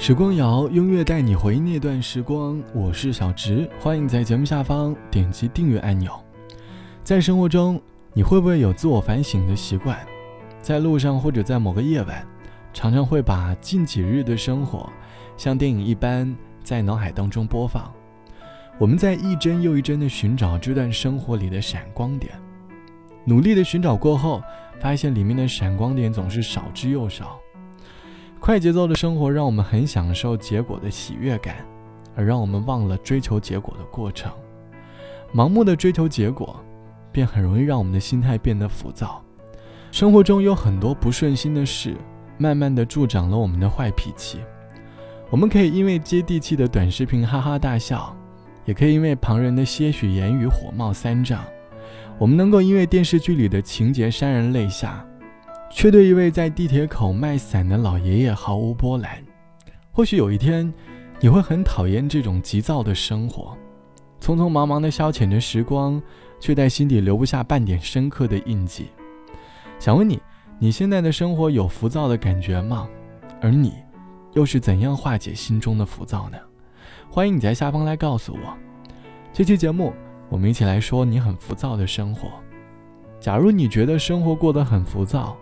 时光谣，音乐带你回忆那段时光。我是小直，欢迎在节目下方点击订阅按钮。在生活中，你会不会有自我反省的习惯？在路上或者在某个夜晚，常常会把近几日的生活，像电影一般在脑海当中播放。我们在一帧又一帧地寻找这段生活里的闪光点，努力的寻找过后，发现里面的闪光点总是少之又少。快节奏的生活让我们很享受结果的喜悦感，而让我们忘了追求结果的过程。盲目的追求结果，便很容易让我们的心态变得浮躁。生活中有很多不顺心的事，慢慢的助长了我们的坏脾气。我们可以因为接地气的短视频哈哈大笑，也可以因为旁人的些许言语火冒三丈。我们能够因为电视剧里的情节潸然泪下。却对一位在地铁口卖伞的老爷爷毫无波澜。或许有一天，你会很讨厌这种急躁的生活，匆匆忙忙的消遣着时光，却在心底留不下半点深刻的印记。想问你，你现在的生活有浮躁的感觉吗？而你，又是怎样化解心中的浮躁呢？欢迎你在下方来告诉我。这期节目，我们一起来说你很浮躁的生活。假如你觉得生活过得很浮躁，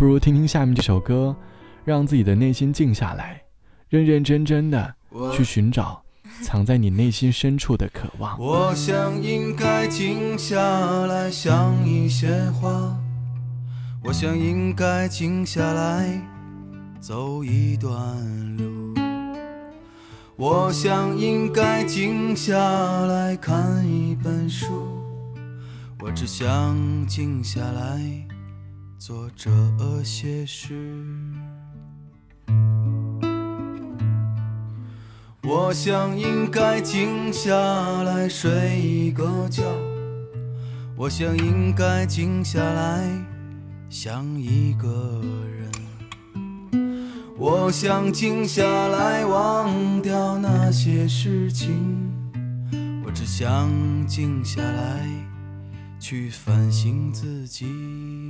不如听听下面这首歌，让自己的内心静下来，认认真真的去寻找藏在你内心深处的渴望。我想应该静下来想一些话，我想应该静下来走一段路，我想应该静下来看一本书，我只想静下来。做这些事，我想应该静下来睡一个觉，我想应该静下来想一个人，我想静下来忘掉那些事情，我只想静下来去反省自己。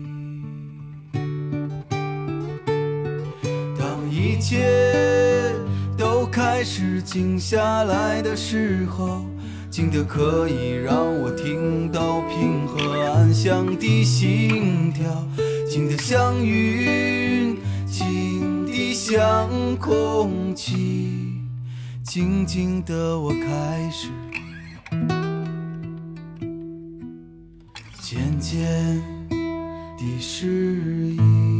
切都开始静下来的时候，静得可以让我听到平和安详的心跳，静得像云，静得像空气，静静的我开始渐渐地适应。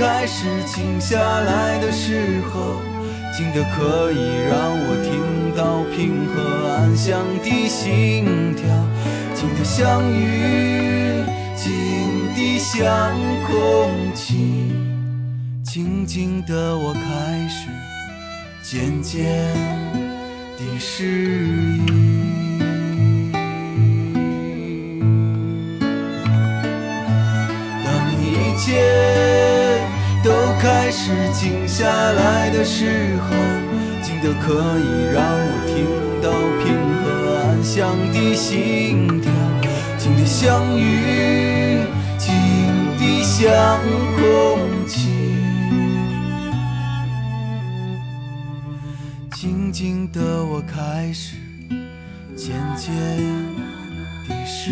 开始静下来的时候，静得可以让我听到平和安详的心跳，静得像雨，静得像空气，静静的我开始渐渐地适应。是静下来的时候，静得可以让我听到平和安详的心跳，静的像云，静的像空气，静静的我开始渐渐的适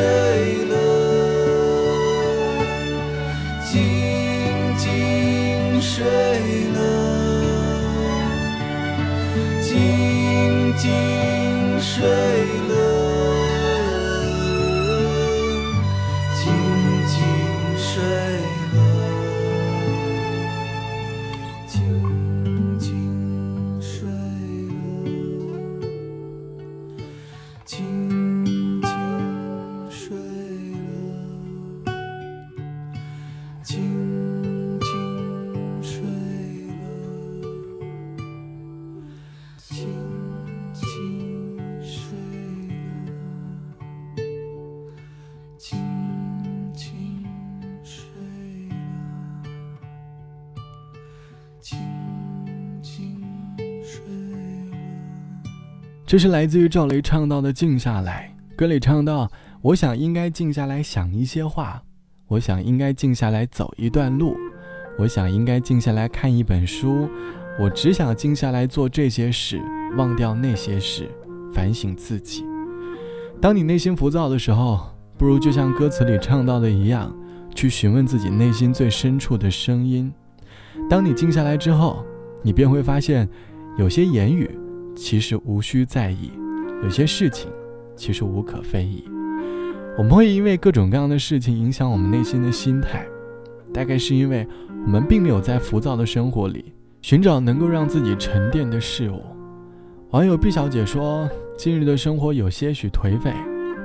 睡了，静静睡了。静静这是来自于赵雷唱到的“静下来”，歌里唱到：“我想应该静下来想一些话，我想应该静下来走一段路，我想应该静下来看一本书，我只想静下来做这些事，忘掉那些事，反省自己。”当你内心浮躁的时候，不如就像歌词里唱到的一样，去询问自己内心最深处的声音。当你静下来之后，你便会发现，有些言语。其实无需在意，有些事情其实无可非议。我们会因为各种各样的事情影响我们内心的心态，大概是因为我们并没有在浮躁的生活里寻找能够让自己沉淀的事物。网友毕小姐说：“近日的生活有些许颓废，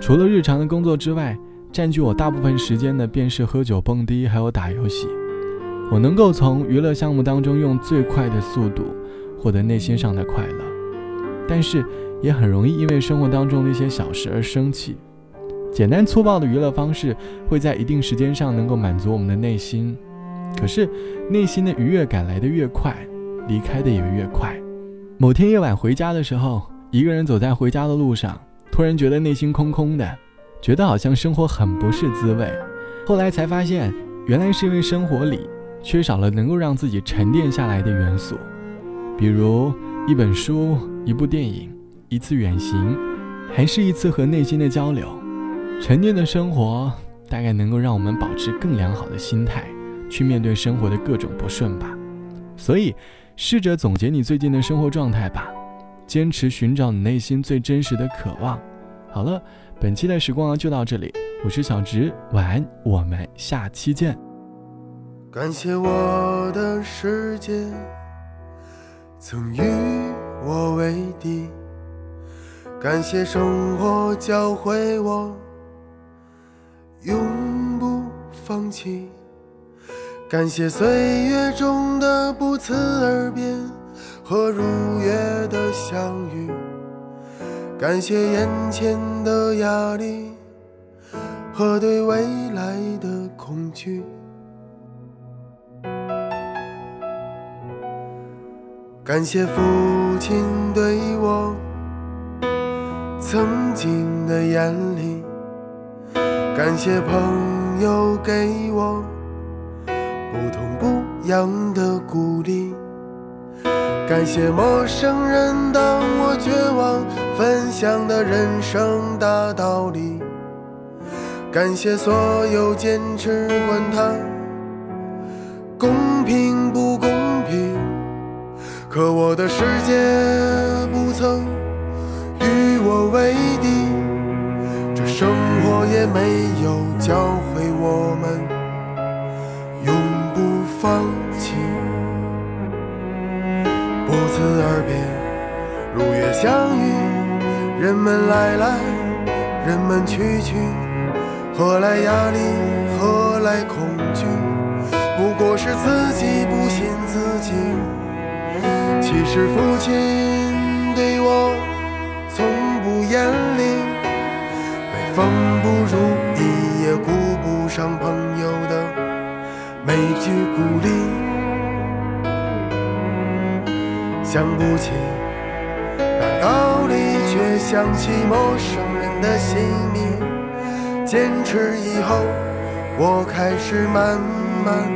除了日常的工作之外，占据我大部分时间的便是喝酒、蹦迪，还有打游戏。我能够从娱乐项目当中用最快的速度获得内心上的快乐。”但是也很容易因为生活当中的一些小事而生气。简单粗暴的娱乐方式会在一定时间上能够满足我们的内心，可是内心的愉悦感来得越快，离开的也越快。某天夜晚回家的时候，一个人走在回家的路上，突然觉得内心空空的，觉得好像生活很不是滋味。后来才发现，原来是因为生活里缺少了能够让自己沉淀下来的元素，比如一本书。一部电影，一次远行，还是一次和内心的交流，沉淀的生活大概能够让我们保持更良好的心态，去面对生活的各种不顺吧。所以，试着总结你最近的生活状态吧，坚持寻找你内心最真实的渴望。好了，本期的时光就到这里，我是小直，晚安，我们下期见。感谢我的世界，曾与。我为敌，感谢生活教会我永不放弃，感谢岁月中的不辞而别和如约的相遇，感谢眼前的压力和对未来的恐惧。感谢父亲对我曾经的严厉，感谢朋友给我不痛不痒的鼓励，感谢陌生人当我绝望分享的人生大道理，感谢所有坚持管它公平不公平。可我的世界不曾与我为敌，这生活也没有教会我们永不放弃。不辞而别，如约相遇，人们来来，人们去去，何来压力？何来恐惧？不过是自己不信自己。其实父亲对我从不严厉，每逢不如意也顾不上朋友的每句鼓励。想不起那想起陌生人的姓名。坚持以后，我开始慢慢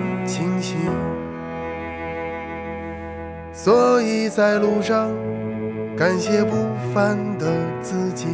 所以在路上，感谢不凡的自己。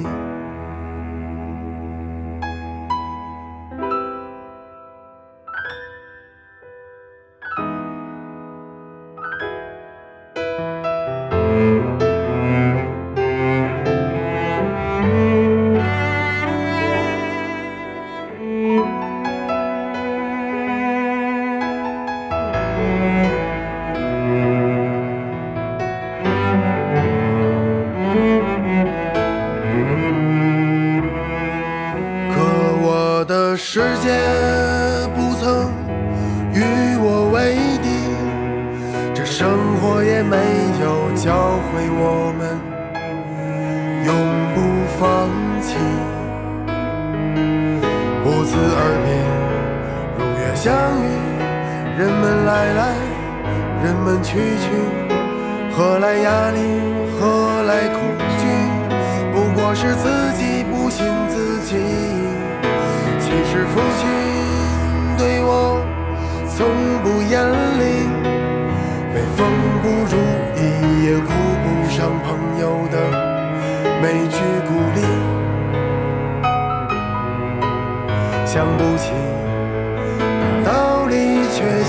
相遇，人们来来，人们去去，何来压力？何来恐惧？不过是自己不信自己。其实父亲对我从不严厉，每逢不如意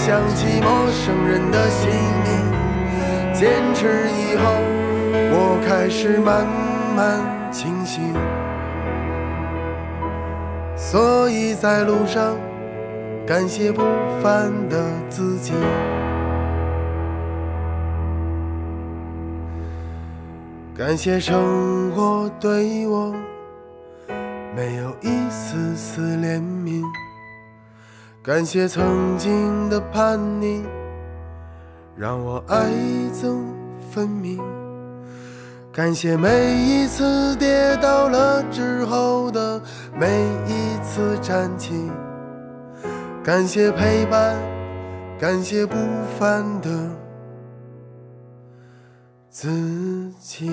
想起陌生人的姓名。坚持以后，我开始慢慢清醒。所以在路上，感谢不凡的自己，感谢生活对我没有一丝丝怜悯，感谢曾经的叛逆，让我爱憎分明。感谢每一次跌倒了之后的每一次站起，感谢陪伴，感谢不凡的自己。